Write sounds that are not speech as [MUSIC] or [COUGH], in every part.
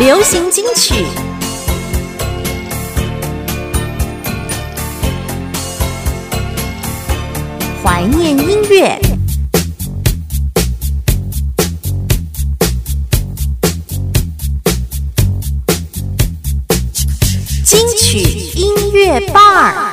流行金曲。怀念音乐，金曲音乐吧。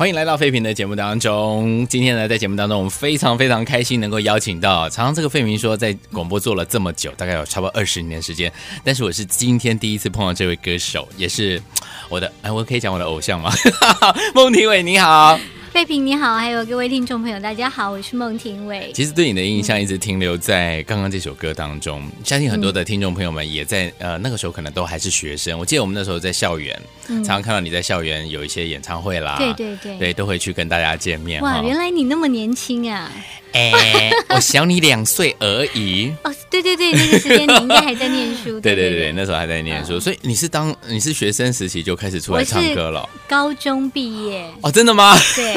欢迎来到废品的节目当中。今天呢，在节目当中，我们非常非常开心能够邀请到常常这个费明说在广播做了这么久，大概有差不多二十年时间。但是我是今天第一次碰到这位歌手，也是我的哎，我可以讲我的偶像吗？[LAUGHS] 孟庭苇，你好。费平你好，还有各位听众朋友，大家好，我是孟庭苇。其实对你的印象一直停留在刚刚这首歌当中，相信很多的听众朋友们也在呃那个时候可能都还是学生。我记得我们那时候在校园，常常看到你在校园有一些演唱会啦，对对对，对都会去跟大家见面。哇，原来你那么年轻啊！哎，我小你两岁而已。[LAUGHS] 哦，对对对，那个时间你应该还在念书。[LAUGHS] 对对对，那时候还在念书，所以你是当你是学生时期就开始出来唱歌了。高中毕业。哦，真的吗？对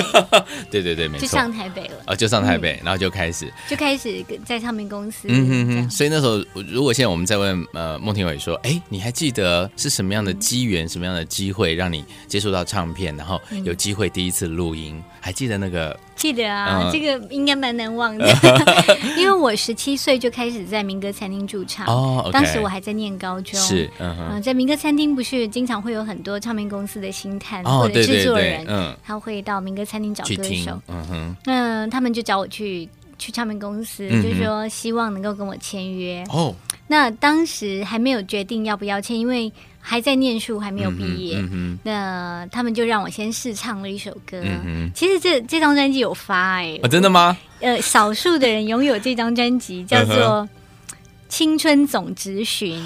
[LAUGHS] 对对对，没错。就上台北了。哦，就上台北，然后就开始就开始在唱片公司。嗯哼哼。所以那时候，如果现在我们再问呃孟庭苇说，哎，你还记得是什么样的机缘，什么样的机会让你接触到唱片，然后有机会第一次录音？还记得那个？记得啊，这个应该蛮难忘的，[LAUGHS] 因为我十七岁就开始在民歌餐厅驻唱，哦，当时我还在念高中，是，嗯，在民歌餐厅不是经常会有很多唱片公司的星探或者制作人，嗯，他会到民歌餐厅找歌手，嗯哼，那他们就找我去去唱片公司，就是说希望能够跟我签约，哦，那当时还没有决定要不要签，因为。还在念书，还没有毕业。那他们就让我先试唱了一首歌。其实这这张专辑有发哎，真的吗？呃，少数的人拥有这张专辑，叫做《青春总执寻》。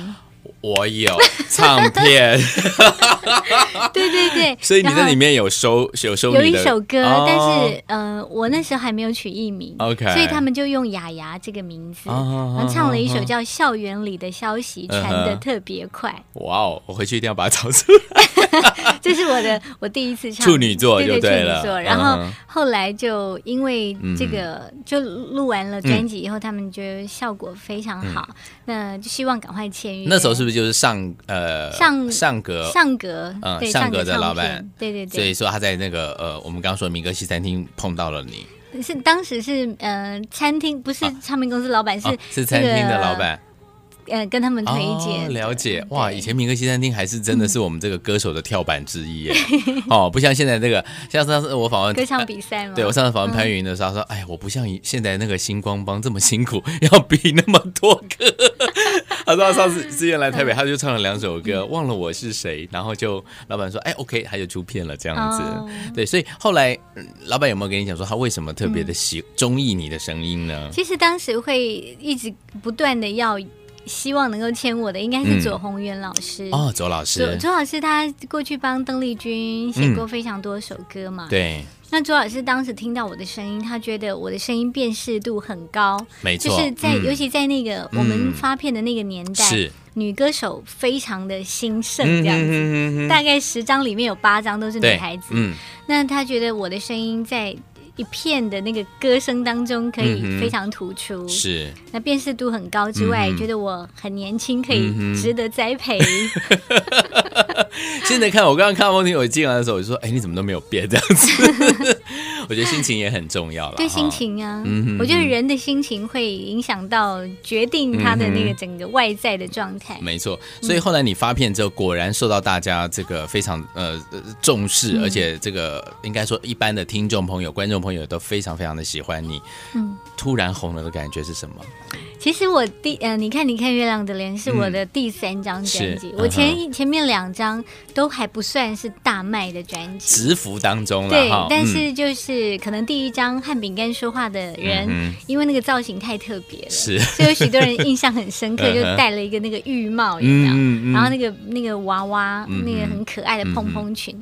我有 [LAUGHS] 唱片，[LAUGHS] 对对对，所以你在里面有收有收有一首歌，但是呃，我那时候还没有取艺名，OK，所以他们就用雅雅这个名字，然后唱了一首叫《校园里的消息传的特别快》。哇哦，我回去一定要把它找出来。[LAUGHS] 这是我的我第一次唱处女座，对对了。然后后来就因为这个就录完了专辑以后，他们觉得效果非常好，那就希望赶快签约。那时候是不是就是上呃上上格上格嗯上格的老板？对对对。所以说他在那个呃我们刚刚说民歌西餐厅碰到了你，是当时是呃餐厅不是唱片公司老板是是餐厅的老板。呃，跟他们推荐了解哇，以前民歌西餐厅还是真的是我们这个歌手的跳板之一耶。[LAUGHS] 哦，不像现在这个，像上次我访问歌唱比赛吗？对我上次访问潘云的时候说，哎，我不像现在那个星光帮这么辛苦，要比那么多歌。[LAUGHS] 他说他上次之前来台北，他就唱了两首歌，忘了我是谁，然后就老板说，哎，OK，他就出片了这样子。对，所以后来老板有没有跟你讲说，他为什么特别的喜中意你的声音呢？其实当时会一直不断的要。希望能够签我的应该是左宏元老师。哦，左老师，左老师他过去帮邓丽君写过非常多首歌嘛。对，那左老师当时听到我的声音，他觉得我的声音辨识度很高，没错，就是在尤其在那个我们发片的那个年代，是。女歌手非常的兴盛，这样子，大概十张里面有八张都是女孩子。嗯，那他觉得我的声音在。一片的那个歌声当中，可以非常突出，是。那辨识度很高之外，觉得我很年轻，可以值得栽培。[LAUGHS] 现在看我刚刚看到孟庭苇进来的时候，我就说：“哎，你怎么都没有变这样子？”我觉得心情也很重要了。对心情啊，我觉得人的心情会影响到决定他的那个整个外在的状态。没错，所以后来你发片之后，果然受到大家这个非常呃重视，而且这个应该说一般的听众朋友、观众朋友都非常非常的喜欢你。嗯，突然红了的感觉是什么？其实我第呃，你看，你看月亮的脸是我的第三张专辑。我前前面两张都还不算是大卖的专辑，直服当中了。对，但是就是可能第一张和饼干说话的人，因为那个造型太特别了，是，所以有许多人印象很深刻，[LAUGHS] 就戴了一个那个浴帽，有没有？然后那个那个娃娃，那个很可爱的蓬蓬裙。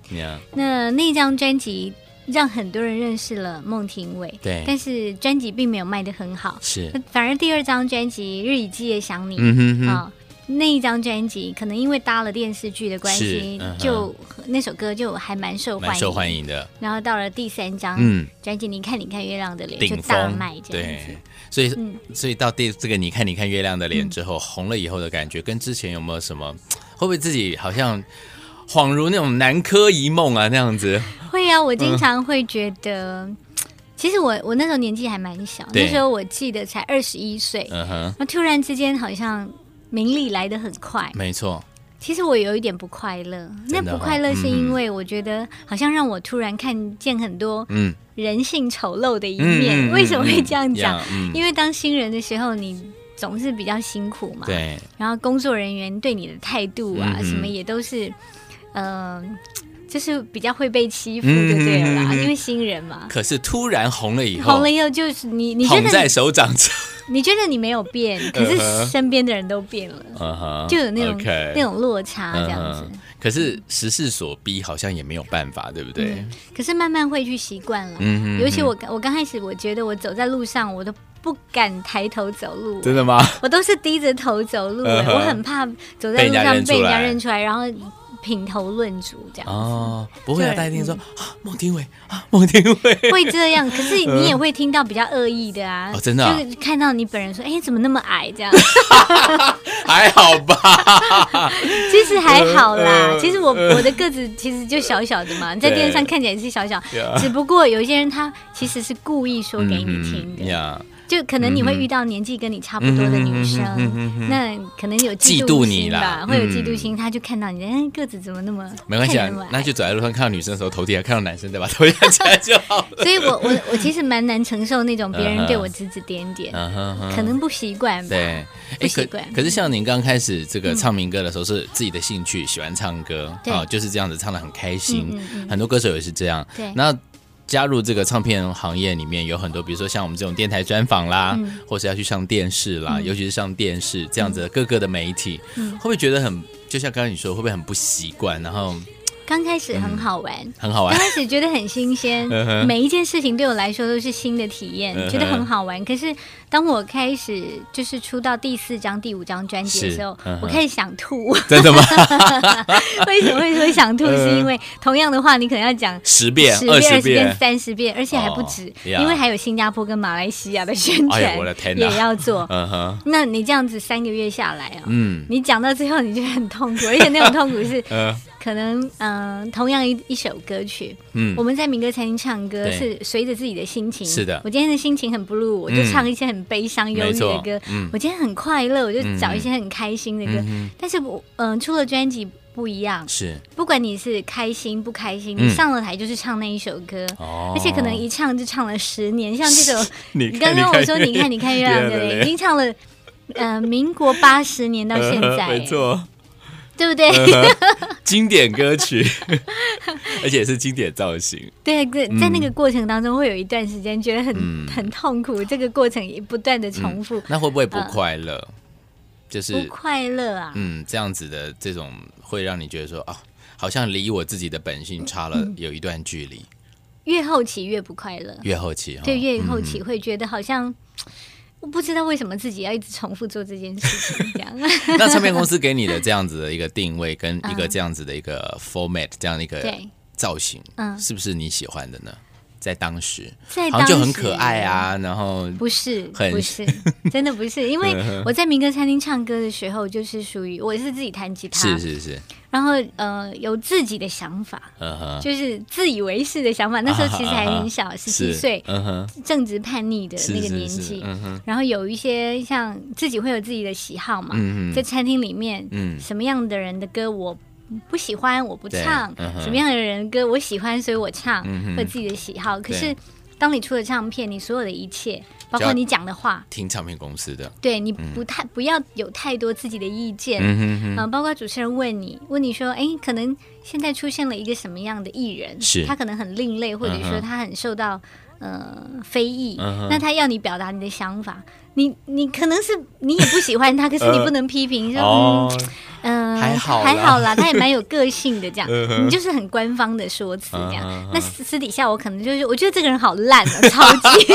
那那张专辑。让很多人认识了孟庭苇，对，但是专辑并没有卖的很好，是，反而第二张专辑《日以继夜想你》啊，那一张专辑可能因为搭了电视剧的关系，就那首歌就还蛮受欢迎，受欢迎的。然后到了第三张嗯。专辑，你看你看月亮的脸就大卖这样子，所以所以到第这个你看你看月亮的脸之后红了以后的感觉，跟之前有没有什么？会不会自己好像？恍如那种南柯一梦啊，那样子。会啊，我经常会觉得，其实我我那时候年纪还蛮小，那时候我记得才二十一岁。嗯哼。那突然之间好像名利来的很快。没错。其实我有一点不快乐，那不快乐是因为我觉得好像让我突然看见很多嗯人性丑陋的一面。为什么会这样讲？因为当新人的时候，你总是比较辛苦嘛。对。然后工作人员对你的态度啊，什么也都是。嗯，就是比较会被欺负，就对了啦，因为新人嘛。可是突然红了以后，红了以后就是你，你觉得在手掌上，你觉得你没有变，[LAUGHS] 可是身边的人都变了，就有那种那种落差这样子。可是时势所逼，好像也没有办法，对不对？可是慢慢会去习惯了，尤其我我刚开始，我觉得我走在路上，我都不敢抬头走路，真的吗？我都是低着头走路，我很怕走在路上被人家认出来，然后。品头论足这样哦，不会啊！大家听说啊，孟庭苇啊，孟庭苇会这样，可是你也会听到比较恶意的啊，真的，就是看到你本人说，哎，怎么那么矮这样？[LAUGHS] 还好吧？[LAUGHS] 其实还好啦，其实我我的个子其实就小小的嘛，在电视上看起来是小小，只不过有一些人他其实是故意说给你听的。就可能你会遇到年纪跟你差不多的女生，那可能有嫉妒你吧，会有嫉妒心。他就看到你，哎，个子怎么那么没关系啊？那就走在路上看到女生的时候，头低，看到男生对吧？头仰起来就好。[LAUGHS] 所以我我我其实蛮难承受那种别人对我指指点点，可能不习惯吧。对，不习惯。可是像您刚开始这个唱民歌的时候，是自己的兴趣，喜欢唱歌啊，就是这样子唱的很开心。很多歌手也是这样。对，那。加入这个唱片行业里面，有很多，比如说像我们这种电台专访啦，或是要去上电视啦，尤其是上电视这样子各个的媒体，会不会觉得很，就像刚刚你说，会不会很不习惯？然后。刚开始很好玩，很好玩。刚开始觉得很新鲜，[LAUGHS] 每一件事情对我来说都是新的体验，觉得很好玩。可是当我开始就是出到第四张、第五张专辑的时候，我开始想吐。真的吗？[LAUGHS] 为什么会说想吐？是因为同样的话，你可能要讲十遍、十遍、二十遍、三十遍，而且还不止，因为还有新加坡跟马来西亚的宣传，也要做。[LAUGHS] 那你这样子三个月下来啊，嗯，你讲到最后，你就很痛苦，而且那种痛苦是。可能嗯，同样一一首歌曲，嗯，我们在民歌餐厅唱歌是随着自己的心情，是的。我今天的心情很 blue，我就唱一些很悲伤、忧郁的歌。嗯，我今天很快乐，我就找一些很开心的歌。但是我嗯，出了专辑不一样，是。不管你是开心不开心，你上了台就是唱那一首歌，而且可能一唱就唱了十年。像这首，[LAUGHS] 你刚刚我说你看你看月亮的，[LAUGHS] 已经唱了呃，民国八十年到现在，[LAUGHS] 没错。对不对？[LAUGHS] 经典歌曲，[LAUGHS] 而且是经典造型。对，在在那个过程当中，会有一段时间觉得很很痛苦，这个过程也不断的重复。那会不会不快乐？就是不快乐啊。嗯，这样子的这种会让你觉得说啊，好像离我自己的本性差了有一段距离。越后期越不快乐，越后期对，越后期会觉得好像。我不知道为什么自己要一直重复做这件事情，这样。[LAUGHS] 那唱片公司给你的这样子的一个定位，跟一个这样子的一个 format，这样的一个造型，嗯，是不是你喜欢的呢？在当时，在当时就很可爱啊，然后不是，不是，真的不是，因为我在民歌餐厅唱歌的时候，就是属于我是自己弹吉他，是是是，然后呃有自己的想法，就是自以为是的想法。那时候其实还很小，十七岁，正值叛逆的那个年纪，然后有一些像自己会有自己的喜好嘛，在餐厅里面，什么样的人的歌我。不喜欢我不唱，什么样的人歌我喜欢，所以我唱，会自己的喜好。可是当你出了唱片，你所有的一切，包括你讲的话，听唱片公司的，对你不太不要有太多自己的意见。嗯，包括主持人问你，问你说，哎，可能现在出现了一个什么样的艺人，是。他可能很另类，或者说他很受到呃非议，那他要你表达你的想法。你你可能是你也不喜欢他，[LAUGHS] 可是你不能批评，说嗯还好还好啦，[LAUGHS] 他也蛮有个性的，这样。你就是很官方的说辞这样。那私底下我可能就是我觉得这个人好烂啊，[LAUGHS] 超级。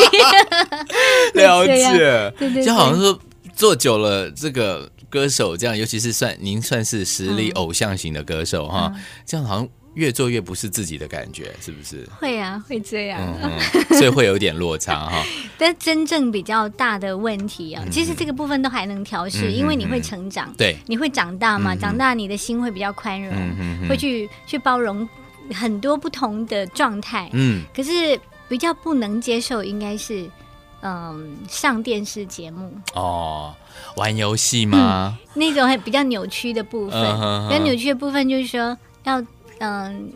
了解，对对，就好像说做久了这个歌手这样，尤其是算您算是实力偶像型的歌手哈，这样好像。越做越不是自己的感觉，是不是？会啊，会这样，所以会有点落差哈。[LAUGHS] 但真正比较大的问题啊，其实这个部分都还能调试，因为你会成长，对，你会长大嘛，长大你的心会比较宽容，会去去包容很多不同的状态。嗯，可是比较不能接受，应该是嗯上电视节目哦，玩游戏吗？那种比较扭曲的部分，比较扭曲的部分就是说要。嗯，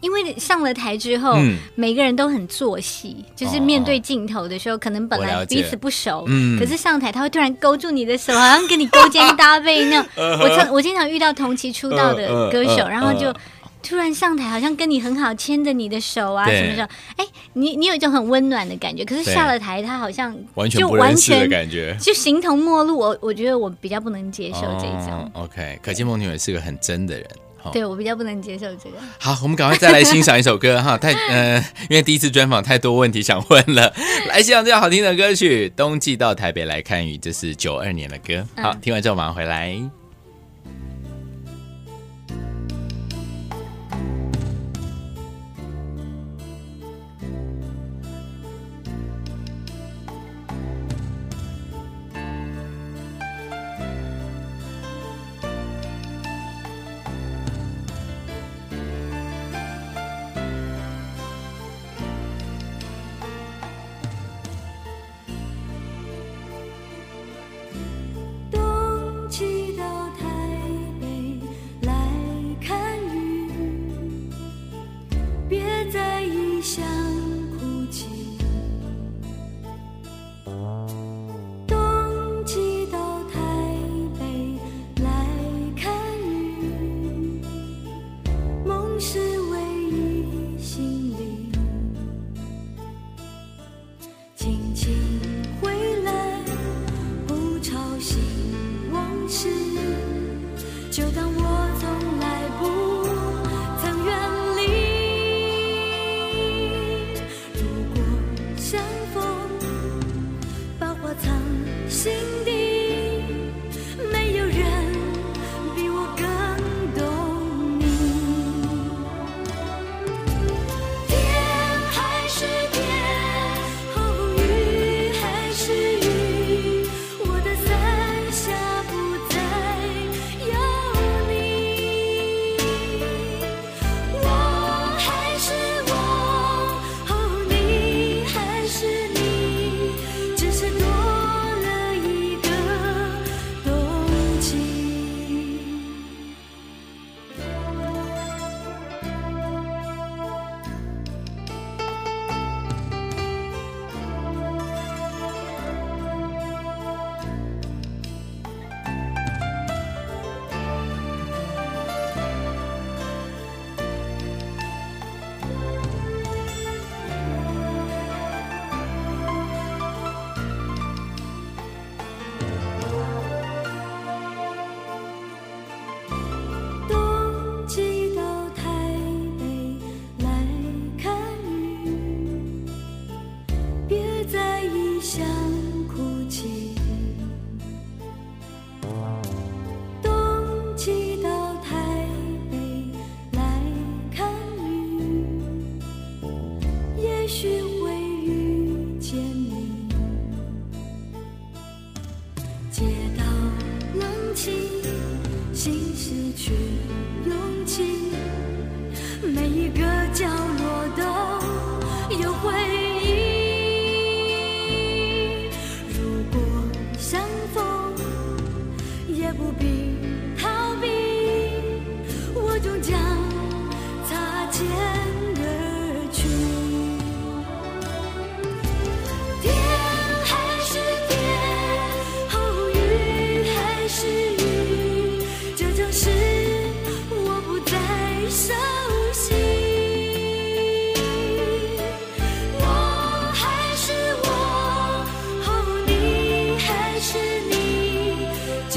因为上了台之后，每个人都很做戏，就是面对镜头的时候，可能本来彼此不熟，可是上台他会突然勾住你的手，好像跟你勾肩搭背那样。我常我经常遇到同期出道的歌手，然后就突然上台，好像跟你很好，牵着你的手啊什么的。哎，你你有一种很温暖的感觉，可是下了台，他好像完全不认识的感觉，就形同陌路。我我觉得我比较不能接受这种。OK，可见梦女也是个很真的人。对我比较不能接受这个。好，我们赶快再来欣赏一首歌哈。[LAUGHS] 太呃，因为第一次专访太多问题想问了，[LAUGHS] 来欣赏这首好听的歌曲《冬季到台北来看雨》，这是九二年的歌。好，听完之后马上回来。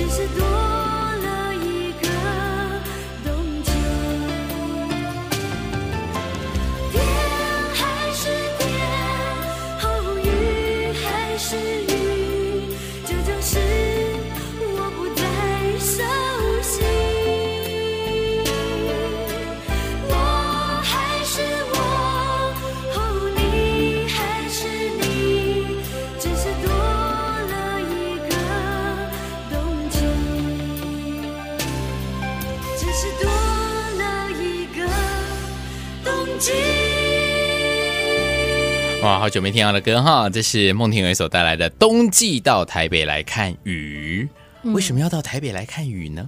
只是。好久没听到的歌哈，这是孟庭苇所带来的《冬季到台北来看雨》。为什么要到台北来看雨呢？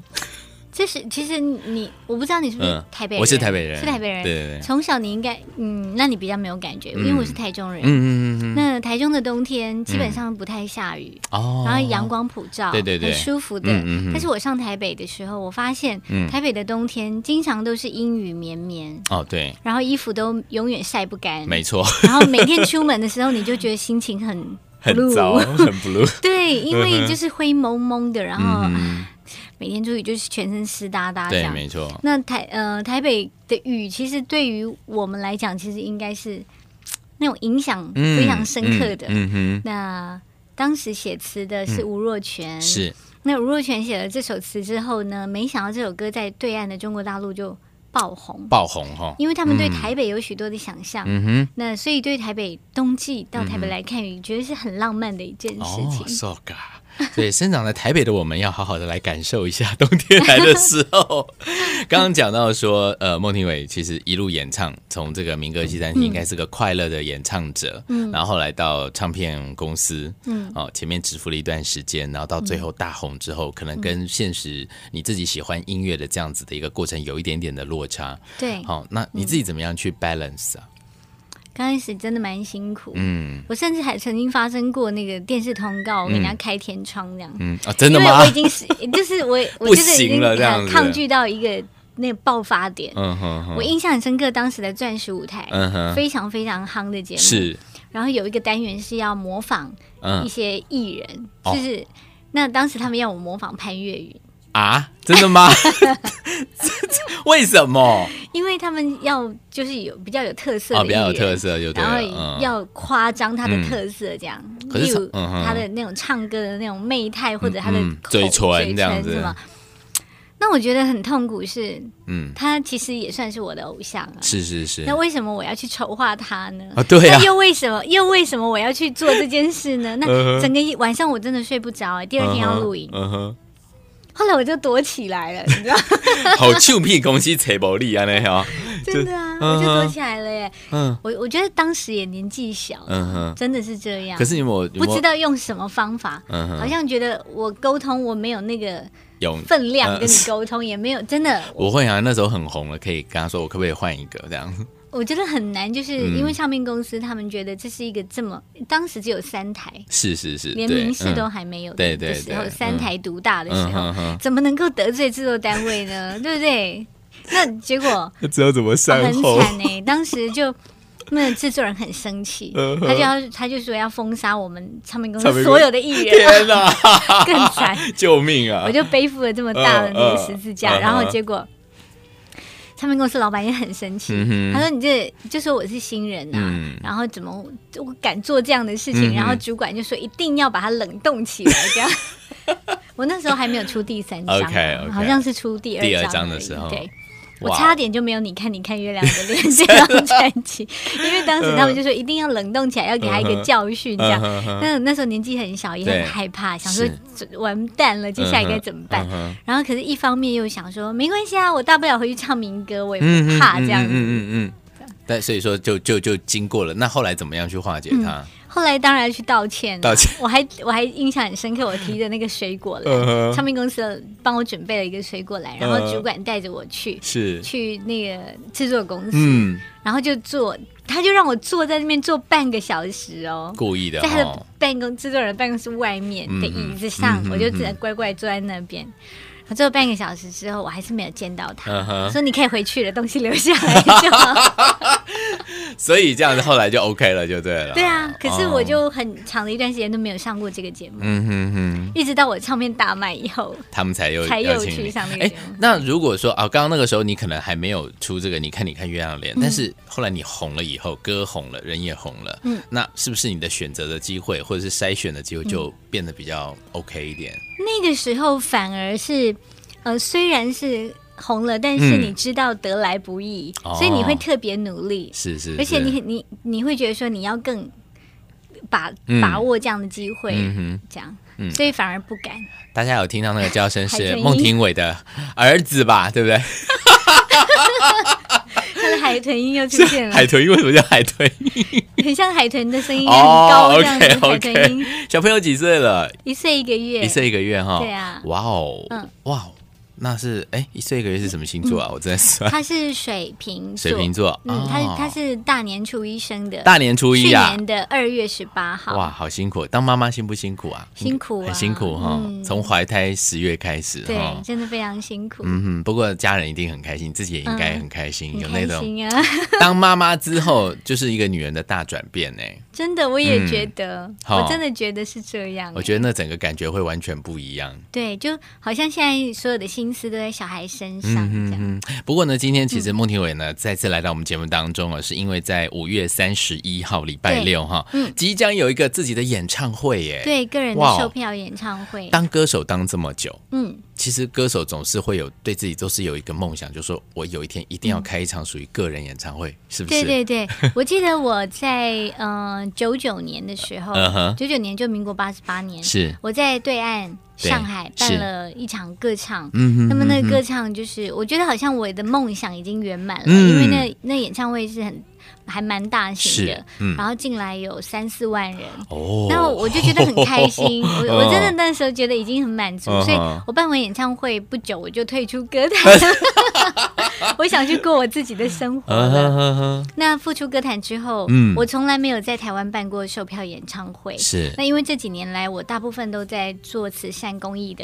这是其实你我不知道你是不是台北人，我是台北人，是台北人。对对对，从小你应该嗯，那你比较没有感觉，因为我是台中人。嗯嗯嗯那台中的冬天基本上不太下雨，哦，然后阳光普照，对对对，很舒服的。但是我上台北的时候，我发现台北的冬天经常都是阴雨绵绵。哦，对。然后衣服都永远晒不干，没错。[LAUGHS] 然后每天出门的时候，你就觉得心情很 [LAUGHS] 很糟，很 blue。[LAUGHS] 对，因为就是灰蒙蒙的，然后。每天出去就是全身湿哒哒，对，没错。那台呃台北的雨，其实对于我们来讲，其实应该是那种影响非常深刻的。那当时写词的是吴若权，是。那吴若权写了这首词之后呢，没想到这首歌在对岸的中国大陆就爆红，爆红哈。因为他们对台北有许多的想象，嗯哼。那所以对台北冬季到台北来看雨，觉得是很浪漫的一件事情。So。[LAUGHS] 所以生长在台北的我们要好好的来感受一下冬天来的时候。[LAUGHS] 刚刚讲到说，呃，孟庭苇其实一路演唱，从这个民歌西餐厅应该是个快乐的演唱者，嗯，然后后来到唱片公司，嗯，哦，前面蛰伏了一段时间，然后到最后大红之后，可能跟现实你自己喜欢音乐的这样子的一个过程有一点点的落差，对，好，那你自己怎么样去 balance 啊？刚开始真的蛮辛苦，嗯，我甚至还曾经发生过那个电视通告，我给人家开天窗这样，嗯。啊，真的吗？因为我已经是，[LAUGHS] 就是我，我就是已经抗拒到一个那个爆发点。嗯哼，我印象很深刻，当时的钻石舞台，嗯哼，非常非常夯的节目。是，然后有一个单元是要模仿一些艺人，就是那当时他们要我模仿潘越云。啊，真的吗？为什么？因为他们要就是有比较有特色，哦，比较有特色，就然后要夸张他的特色，这样，例如他的那种唱歌的那种媚态，或者他的嘴唇这样子。那我觉得很痛苦，是，嗯，他其实也算是我的偶像啊，是是是。那为什么我要去筹划他呢？啊，对呀。又为什么又为什么我要去做这件事呢？那整个晚上我真的睡不着哎，第二天要录影。嗯哼。后来我就躲起来了，[LAUGHS] 你知道？好臭屁公司扯毛利啊，那哈，[LAUGHS] 真的啊，我就躲起来了耶。嗯，我我觉得当时也年纪小，嗯哼，真的是这样。可是你我不知道用什么方法，嗯哼，好像觉得我沟通我没有那个分量跟你沟通，也没有真的。我会啊，那时候很红了，可以跟他说，我可不可以换一个这样。我觉得很难，就是因为唱片公司他们觉得这是一个这么当时只有三台，是是是，连名士都还没有的时候，三台独大的时候，怎么能够得罪制作单位呢？[LAUGHS] 对不对？那结果那知道怎么善后？很惨呢。当时就那制作人很生气，他就要他就说要封杀我们唱片公司所有的艺人，天哪，[LAUGHS] 更惨，[LAUGHS] 救命啊！我就背负了这么大的那个十字架，然后结果。唱片公司老板也很生气，他说：“你这就说我是新人呐，然后怎么我敢做这样的事情？”然后主管就说：“一定要把它冷冻起来。”这样，[LAUGHS] 我那时候还没有出第三张，好像是出第二章的时候。对。我差点就没有你看你看月亮的脸这张专辑，因为当时他们就说一定要冷冻起来，要给他一个教训这样。那那时候年纪很小，也很害怕，想说完蛋了，接下来该怎么办？然后可是一方面又想说没关系啊，我大不了回去唱民歌，我也不怕这样子。嗯嗯嗯。但所以说就就就经过了，那后来怎么样去化解它？后来当然去道歉，道歉。我还我还印象很深刻，我提着那个水果来，唱片公司帮我准备了一个水果来，然后主管带着我去，是。去那个制作公司，嗯，然后就坐，他就让我坐在那边坐半个小时哦，故意的，在他的办公制作人办公室外面的椅子上，我就只能乖乖坐在那边。最后半个小时之后，我还是没有见到他。说你可以回去了，东西留下来就好。[LAUGHS] 所以这样子后来就 OK 了，就对了。对啊，可是我就很长的一段时间都没有上过这个节目。嗯哼哼，一直到我唱片大卖以后，他们才又才又去上那个节目。那如果说啊，刚刚那个时候你可能还没有出这个，你看你看月亮脸，但是后来你红了以后，歌红了，人也红了，嗯，那是不是你的选择的机会或者是筛选的机会就变得比较 OK 一点？那个时候反而是，呃，虽然是红了，但是你知道得来不易，所以你会特别努力，是是，而且你你你会觉得说你要更把把握这样的机会，嗯这样，所以反而不敢。大家有听到那个叫声是孟庭苇的儿子吧？对不对？[LAUGHS] 海海豚音又出现了。海豚音为什么叫海豚音？很像海豚的声音，很高这样子。海豚音。小朋友几岁了？一岁一个月。一岁一个月哈。对啊。哇哦。嗯。哇。那是哎，一岁一个月是什么星座啊？我在算。他是水瓶水瓶座。嗯，他他是大年初一生的。大年初一啊。去年的二月十八号。哇，好辛苦！当妈妈辛不辛苦啊？辛苦，很辛苦哈。从怀胎十月开始，对，真的非常辛苦。嗯哼，不过家人一定很开心，自己也应该很开心，有那种。啊！当妈妈之后，就是一个女人的大转变呢。真的，我也觉得，我真的觉得是这样。我觉得那整个感觉会完全不一样。对，就好像现在所有的心思都在小孩身上这样。不过呢，今天其实孟庭苇呢再次来到我们节目当中啊，是因为在五月三十一号礼拜六哈，即将有一个自己的演唱会耶。对，个人的售票演唱会。当歌手当这么久，嗯。其实歌手总是会有对自己都是有一个梦想，就是说我有一天一定要开一场属于个人演唱会，是不是？对对对，[LAUGHS] 我记得我在嗯九九年的时候，九九年就民国八十八年，是我在对岸上海办了一场歌唱，嗯那么那个歌唱就是我觉得好像我的梦想已经圆满了，因为那那演唱会是很。还蛮大型的，然后进来有三四万人，然后我就觉得很开心。[LAUGHS] 我我真的那时候觉得已经很满足，所以我办完演唱会不久我就退出歌坛，[LAUGHS] 我想去过我自己的生活了。那复出歌坛之后，嗯我从来没有在台湾办过售票演唱会。是那因为这几年来我大部分都在做慈善公益的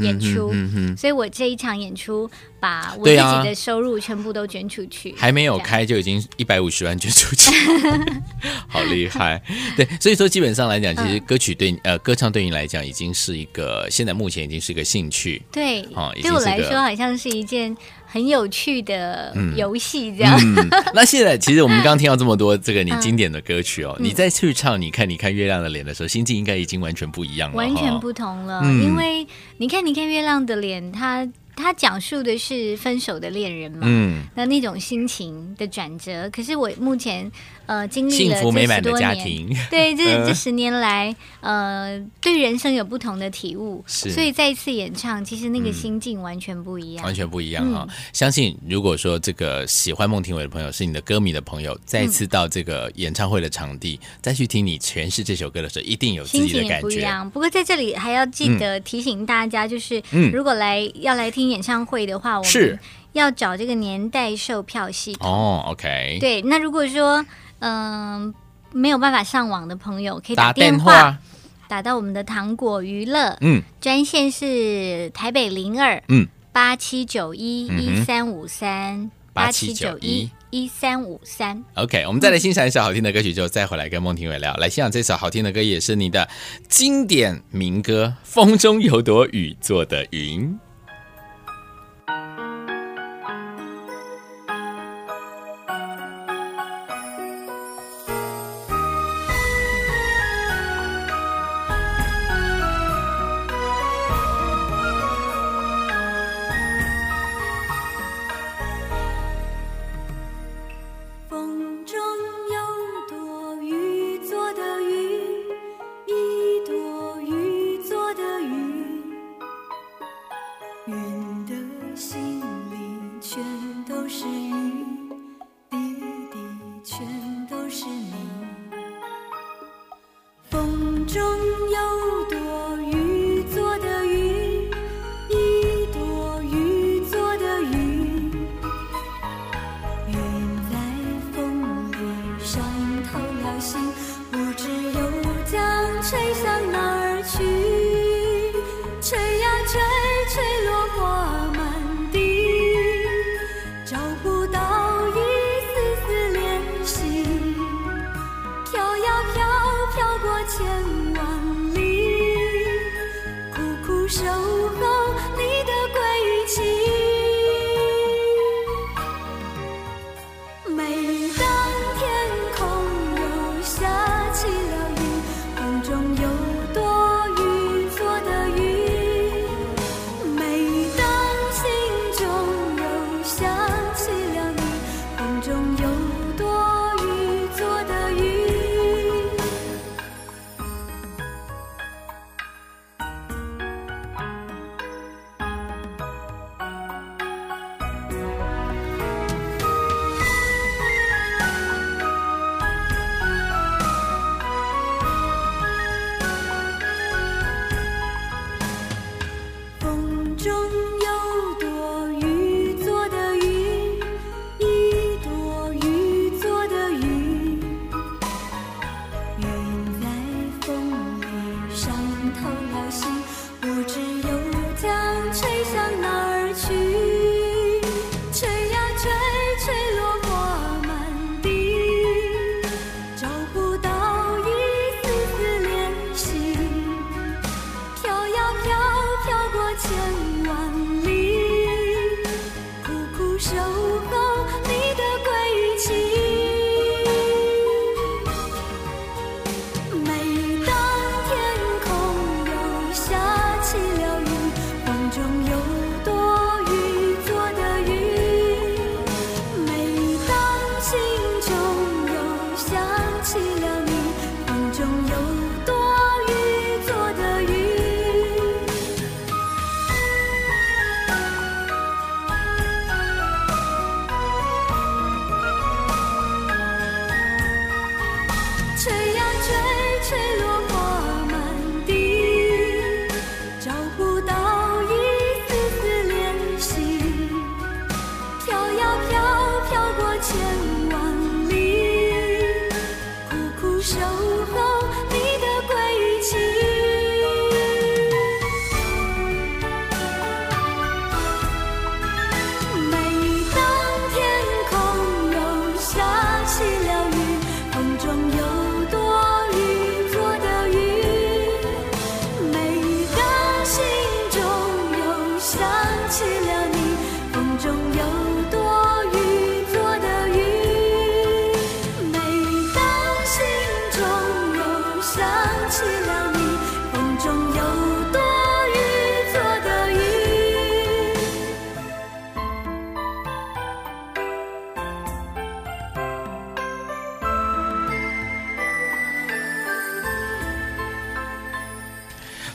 演出，所以我这一场演出。把我自己的收入全部都捐出去，还没有开就已经一百五十万捐出去，[LAUGHS] 好厉害！对，所以说基本上来讲，其实歌曲对呃歌唱对你来讲已经是一个现在目前已经是一个兴趣，对，对我来说好像是一件很有趣的游戏这样。那现在其实我们刚刚听到这么多这个你 [LAUGHS] 经典的歌曲哦，你再去唱《你看你看月亮的脸》的时候，心境应该已经完全不一样了，完全不同了，因为你看你看月亮的脸，它。他讲述的是分手的恋人嘛，嗯，那那种心情的转折。可是我目前呃经历了这十多年，[LAUGHS] 对这这十年来，呃，对人生有不同的体悟，所以再一次演唱，其实那个心境完全不一样，完全不一样啊！相信如果说这个喜欢孟庭苇的朋友是你的歌迷的朋友，再次到这个演唱会的场地，再去听你诠释这首歌的时候，一定有自己的感觉。不过在这里还要记得提醒大家，就是如果来要来听。演唱会的话，我们要找这个年代售票系统哦。OK，对，那如果说嗯没有办法上网的朋友，可以打电话打到我们的糖果娱乐，嗯，专线是台北零二嗯八七九一一三五三八七九一一三五三。OK，我们再来欣赏一首好听的歌曲之后，再回来跟孟庭苇聊。来欣赏这首好听的歌，也是你的经典民歌《风中有朵雨做的云》。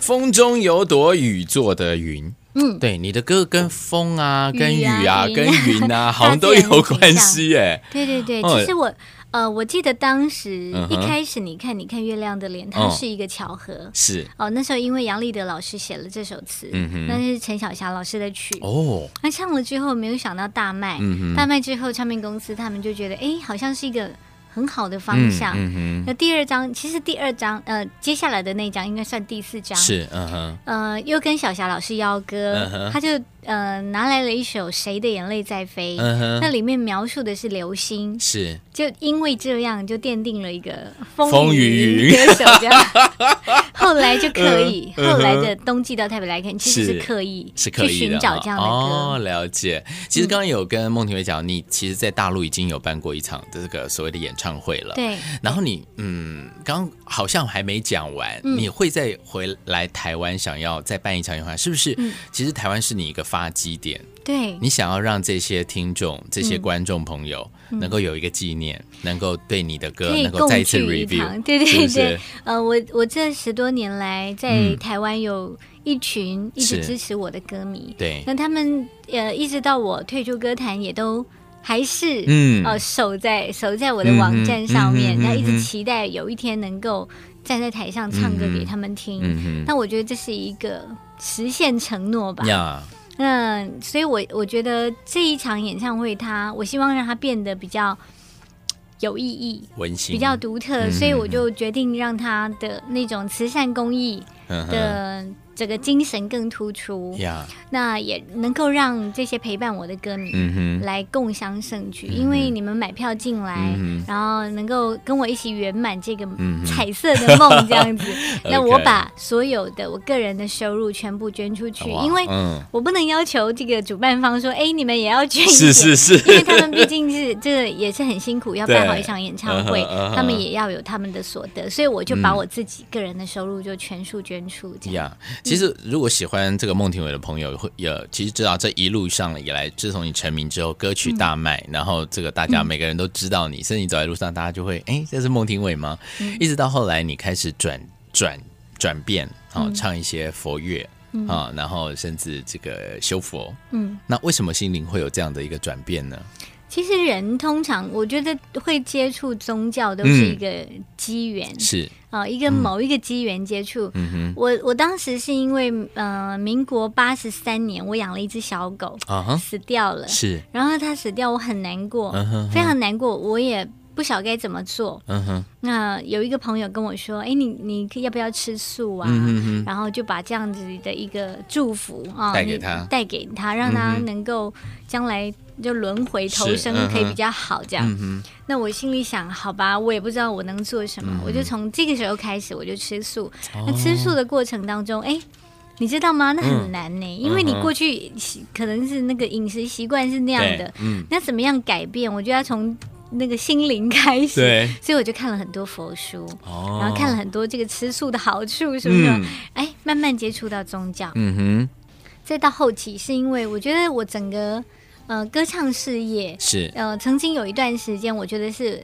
风中有朵雨做的云。嗯，对，你的歌跟风啊，跟雨啊，跟云啊，[LAUGHS] 好像都有关系耶。对对对，其实我呃，我记得当时一开始，你看，你看月亮的脸，它是一个巧合。是哦，那时候因为杨立德老师写了这首词，嗯哼那是陈小霞老师的曲。哦，那唱了之后，没有想到大卖，大卖之后，唱片公司他们就觉得，哎，好像是一个。很好的方向。那第二张，其实第二张，呃，接下来的那张应该算第四张。是，嗯哼。呃，又跟小霞老师邀歌，他就呃拿来了一首《谁的眼泪在飞》，那里面描述的是流星。是。就因为这样，就奠定了一个风雨云歌手这样。[LAUGHS] 后来就可以，后来的冬季到台北来看，其实是刻意是刻意寻找这样的歌。哦，了解。其实刚刚有跟孟庭苇讲，你其实，在大陆已经有办过一场这个所谓的演唱会了。对。然后你，嗯，刚好像还没讲完，你会再回来台湾，想要再办一场演唱会，是不是？其实台湾是你一个发基点。对。你想要让这些听众、这些观众朋友能够有一个纪念，能够对你的歌能够再一次 review。对对对。呃，我我这十多年来在台湾有一群一直支持我的歌迷。对。那他们呃，一直到我退出歌坛，也都。还是嗯呃守在守在我的网站上面，他一直期待有一天能够站在台上唱歌给他们听。那我觉得这是一个实现承诺吧。嗯，所以我我觉得这一场演唱会，它我希望让它变得比较有意义、温馨、比较独特，所以我就决定让它的那种慈善公益的。这个精神更突出，那也能够让这些陪伴我的歌迷来共襄盛举，因为你们买票进来，然后能够跟我一起圆满这个彩色的梦，这样子。[LAUGHS] [LAUGHS] 那我把所有的我个人的收入全部捐出去，因为我不能要求这个主办方说，哎，你们也要捐一点，是是是，[LAUGHS] 因为他们毕竟是这个也是很辛苦，要办好一场演唱会，他们也要有他们的所得，所以我就把我自己个人的收入就全数捐出，这样。其实，如果喜欢这个孟庭苇的朋友，会也其实知道这一路上以来，自从你成名之后，歌曲大卖，然后这个大家每个人都知道你，甚至你走在路上，大家就会哎，这是孟庭苇吗？一直到后来你开始转转转变，好唱一些佛乐啊，然后甚至这个修佛，嗯，那为什么心灵会有这样的一个转变呢？其实人通常，我觉得会接触宗教都是一个机缘，是。啊，一个某一个机缘接触。我我当时是因为，呃，民国八十三年，我养了一只小狗，死掉了，是，然后它死掉，我很难过，非常难过，我也不晓该怎么做。嗯哼，那有一个朋友跟我说：“哎，你你要不要吃素啊？”然后就把这样子的一个祝福啊带给他，带给他，让他能够将来。就轮回投生可以比较好，这样。那我心里想，好吧，我也不知道我能做什么，我就从这个时候开始，我就吃素。那吃素的过程当中，哎，你知道吗？那很难呢，因为你过去可能是那个饮食习惯是那样的，那怎么样改变？我就要从那个心灵开始。所以我就看了很多佛书，然后看了很多这个吃素的好处什么的，哎，慢慢接触到宗教。嗯哼。再到后期，是因为我觉得我整个。呃，歌唱事业是。呃，曾经有一段时间，我觉得是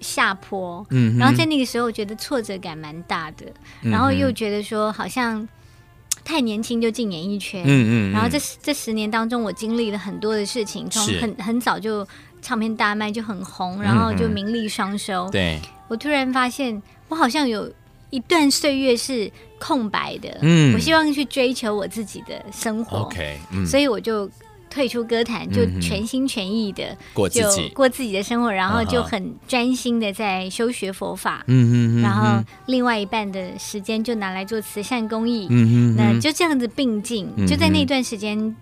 下坡，嗯，然后在那个时候，觉得挫折感蛮大的，然后又觉得说好像太年轻就进演艺圈，嗯嗯，然后这这十年当中，我经历了很多的事情，从很很早就唱片大卖就很红，然后就名利双收，对，我突然发现我好像有一段岁月是空白的，嗯，我希望去追求我自己的生活，OK，嗯，所以我就。退出歌坛，就全心全意的过自己过自己的生活，然后就很专心的在修学佛法。嗯嗯然后另外一半的时间就拿来做慈善公益。嗯嗯。那就这样子并进，就在那段时间。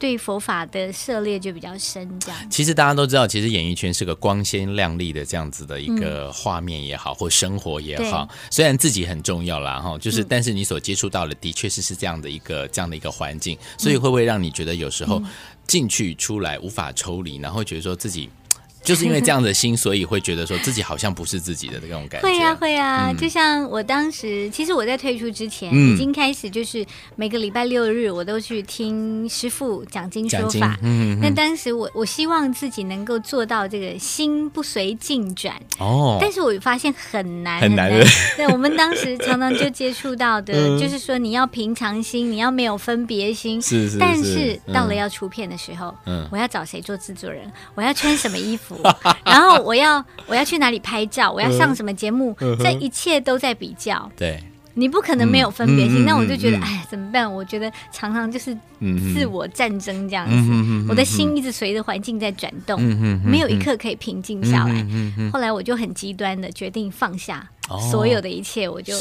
对佛法的涉猎就比较深，这样。其实大家都知道，其实演艺圈是个光鲜亮丽的这样子的一个画面也好，或生活也好。虽然自己很重要啦，哈，就是但是你所接触到的，的确是是这样的一个这样的一个环境，所以会不会让你觉得有时候进去出来无法抽离，然后觉得说自己就是因为这样的心，所以会觉得说自己好像不是自己的这种感觉。会啊，会啊，就像我当时，其实我在退出之前，已经开始就是每个礼拜六日我都去听师傅讲经说法。嗯，那当时我我希望自己能够做到这个心不随境转。哦，但是我发现很难很难。对，我们当时常常就接触到的，[LAUGHS] 就是说你要平常心，你要没有分别心。是是。但是到了要出片的时候，嗯，我要找谁做制作人？我要穿什么衣服？然后我要我要去哪里拍照？我要上什么节目？这一切都在比较。对，你不可能没有分别心。那我就觉得，哎，怎么办？我觉得常常就是自我战争这样子。我的心一直随着环境在转动，没有一刻可以平静下来。后来我就很极端的决定放下所有的一切，我就。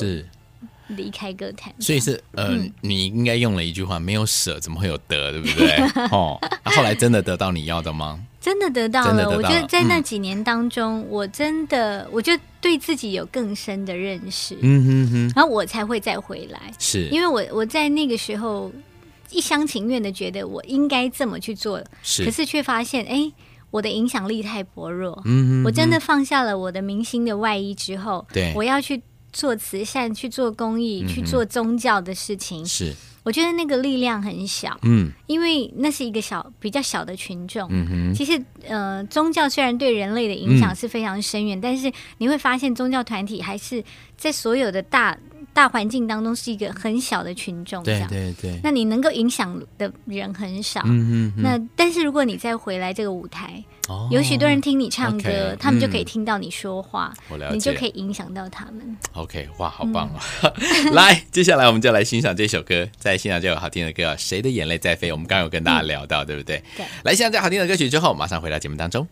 离开歌坛，所以是呃，你应该用了一句话：没有舍，怎么会有得？对不对？[LAUGHS] 哦，后来真的得到你要的吗？真的得到了。我觉得在那几年当中，我真的，我就对自己有更深的认识。嗯哼哼，然后我才会再回来。是因为我我在那个时候一厢情愿的觉得我应该这么去做，是，可是却发现，哎，我的影响力太薄弱。嗯哼，我真的放下了我的明星的外衣之后，对，我要去。做慈善、去做公益、去做宗教的事情，是我觉得那个力量很小，嗯，因为那是一个小、比较小的群众。嗯哼，其实呃，宗教虽然对人类的影响是非常深远，但是你会发现宗教团体还是在所有的大。大环境当中是一个很小的群众，对对对。那你能够影响的人很少，嗯嗯。那但是如果你再回来这个舞台，有许多人听你唱歌，他们就可以听到你说话，你就可以影响到他们。OK，哇，好棒啊！[LAUGHS] 来，接下来我们就来欣赏这首歌，在欣赏这首好听的歌，《谁的眼泪在飞》。我们刚刚有跟大家聊到，对不对？对。来欣赏这好听的歌曲之后，马上回到节目当中。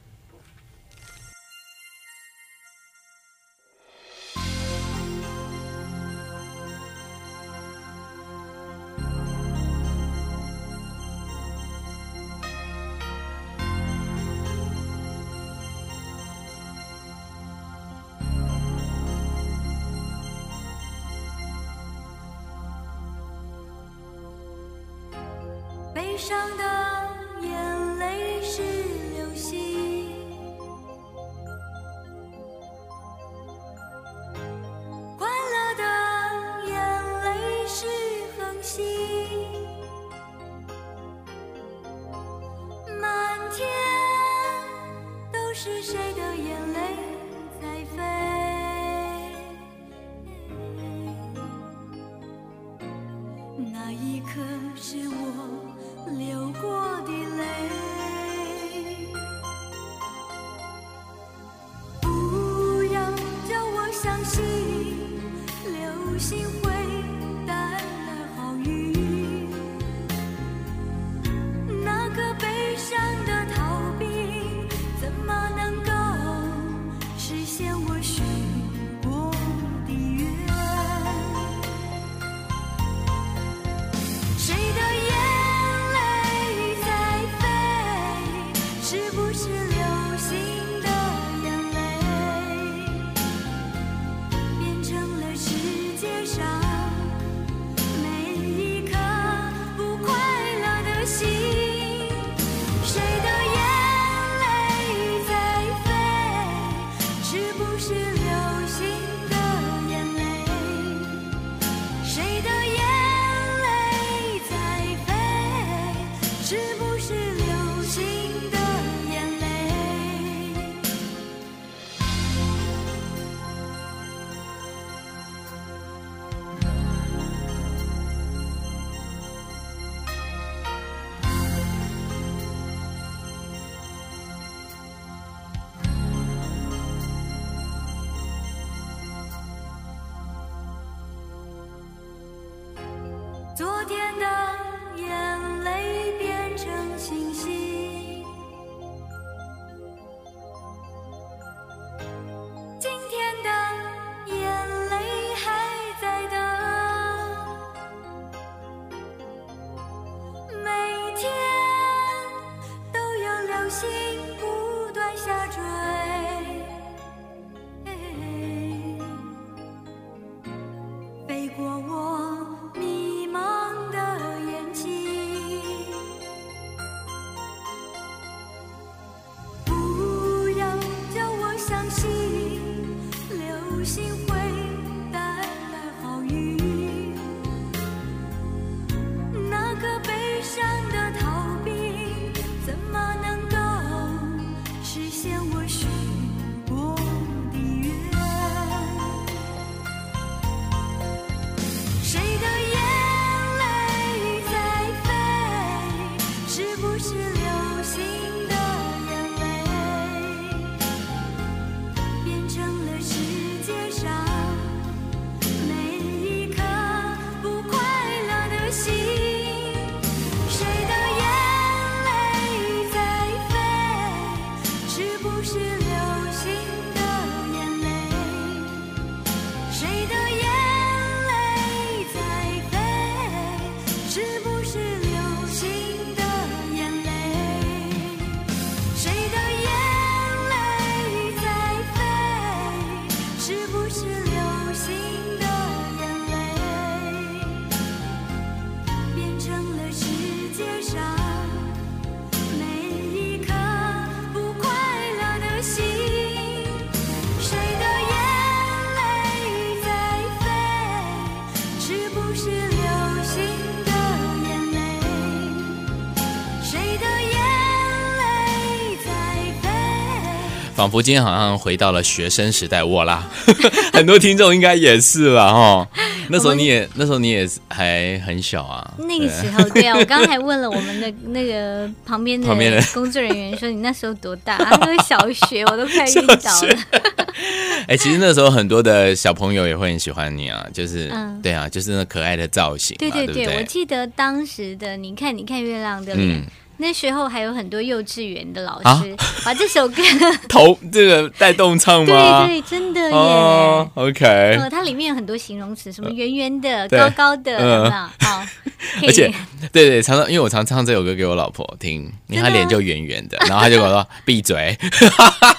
仿佛今天好像回到了学生时代，我啦，[LAUGHS] 很多听众应该也是了哈。那时候你也那时候你也还很小啊。那个时候，对啊，我刚才问了我们的那个旁边的工作人员，说你那时候多大？[LAUGHS] 他说小学，我都快晕倒了。[LAUGHS] 哎，其实那时候很多的小朋友也会很喜欢你啊，就是对啊，就是那可爱的造型。对对对，我记得当时的你看，你看月亮的脸。那时候还有很多幼稚园的老师把这首歌 [LAUGHS] 头这个带动唱吗？对对，真的耶。OK，呃，它里面有很多形容词，什么圆圆的、高高的，好。[LAUGHS] 而且，对对，常常因为我常唱这首歌给我老婆听，因为她脸就圆圆的，然后她就跟我说闭嘴。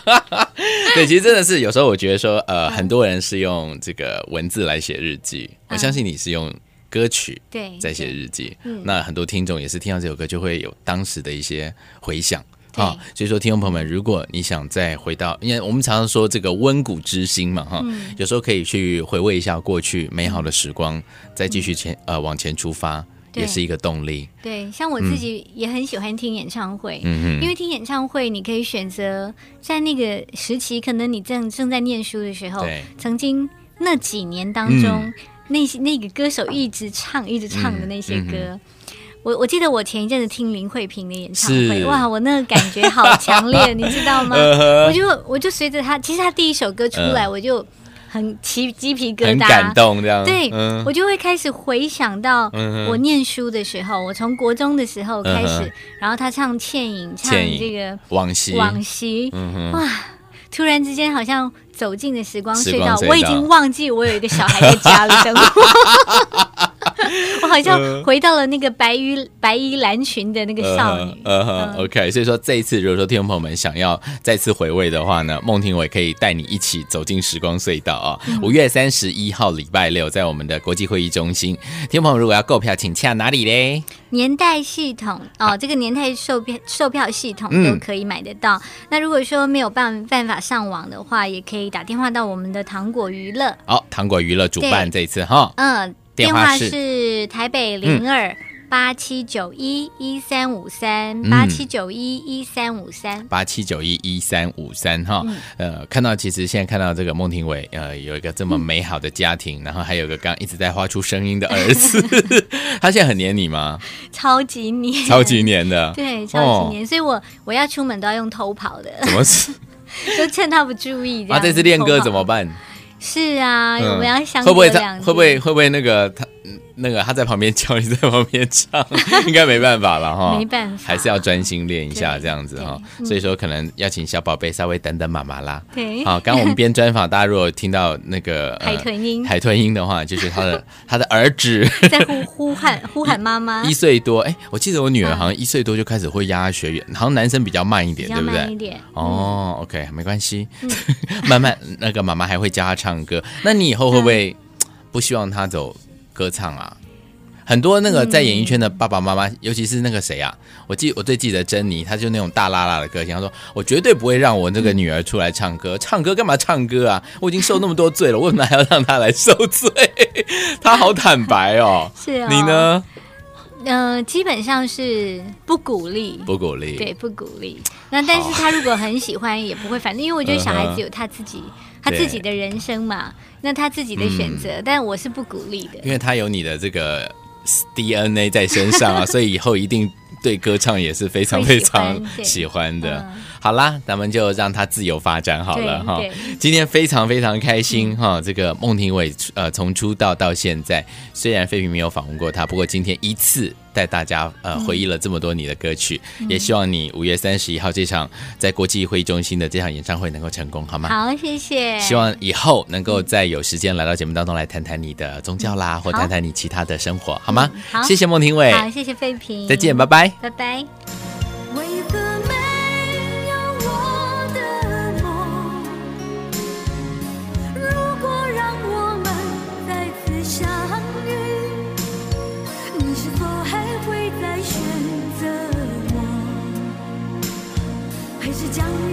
[LAUGHS] 对，其实真的是有时候我觉得说，呃，很多人是用这个文字来写日记，我相信你是用。歌曲对，在写日记，那很多听众也是听到这首歌就会有当时的一些回想啊。所以说，听众朋友们，如果你想再回到，因为我们常常说这个温故知新嘛，哈，有时候可以去回味一下过去美好的时光，再继续前呃往前出发，也是一个动力。对，像我自己也很喜欢听演唱会，嗯因为听演唱会你可以选择在那个时期，可能你正正在念书的时候，曾经那几年当中。那些那个歌手一直唱一直唱的那些歌，我我记得我前一阵子听林慧萍的演唱会，哇，我那个感觉好强烈，你知道吗？[LAUGHS] 我就我就随着他，其实他第一首歌出来，我就很起鸡皮疙瘩，很感动这样。对，我就会开始回想到我念书的时候，我从国中的时候开始，然后他唱《倩影》，唱这个往昔。往昔，哇，突然之间好像。走进的时光隧道，我已经忘记我有一个小孩在家里等我。[LAUGHS] [LAUGHS] 我好像回到了那个白衣白衣蓝裙的那个少女。呃，OK，所以说这一次，如果说听众朋友们想要再次回味的话呢，孟庭苇可以带你一起走进时光隧道啊！五月三十一号礼拜六，在我们的国际会议中心，听众朋友如果要购票，请洽哪里嘞？年代系统哦，这个年代售票售票系统都可以买得到。那如果说没有办办法上网的话，也可以打电话到我们的糖果娱乐。好，糖果娱乐主办这一次哈。嗯。电话是台北零二八七九一一三五三八七九一一三五三。八七九一一三五三哈，呃，看到其实现在看到这个孟庭苇，呃，有一个这么美好的家庭，然后还有个刚一直在发出声音的儿子，[LAUGHS] 他现在很黏你吗？超级黏，超级黏的，对，超级黏，所以我我要出门都要用偷跑的，怎么是？[LAUGHS] 就趁他不注意，啊，这次练歌怎么办？是啊，我们要相会不会他会不会会不会那个他？那个他在旁边教，你在旁边唱，[LAUGHS] 应该没办法了哈。没办法，还是要专心练一下这样子哈。所以说，可能要请小宝贝稍微等等妈妈啦。对，好，刚刚我们编专访，大家如果听到那个海豚音，海豚音的话，就是他的 [LAUGHS] 他的儿子在呼呼喊呼喊妈妈。[LAUGHS] 一岁多，哎，我记得我女儿好像一岁多就开始会压学员，好像男生比较慢一点，对不对？慢一点。哦，OK，没关系，慢慢那个妈妈还会教他唱歌。那你以后会不会不希望他走歌唱啊？很多那个在演艺圈的爸爸妈妈，尤其是那个谁啊，我记我最记得珍妮，她就那种大拉拉的个性，她说我绝对不会让我那个女儿出来唱歌，[LAUGHS] 唱歌干嘛唱歌啊？我已经受那么多罪了，为什么还要让她来受罪？[LAUGHS] 她好坦白哦。[LAUGHS] 是啊。你呢？嗯，基本上是不鼓励，不鼓励，对，不鼓励。那但是他如果很喜欢，也不会反正，因为我觉得小孩子有他自己他自己的人生嘛，那他自己的选择，但我是不鼓励的，因为他有你的这个。DNA 在身上啊，[LAUGHS] 所以以后一定对歌唱也是非常非常喜欢的。好啦，咱们就让他自由发展好了哈。今天非常非常开心哈，这个孟庭苇呃从出道到现在，虽然费平没有访问过他，不过今天一次。带大家呃回忆了这么多你的歌曲，也希望你五月三十一号这场在国际会议中心的这场演唱会能够成功，好吗？好，谢谢。希望以后能够再有时间来到节目当中来谈谈你的宗教啦，或谈谈你其他的生活，好吗？好，谢谢孟庭苇，好，谢谢费平，再见，拜拜，拜拜。将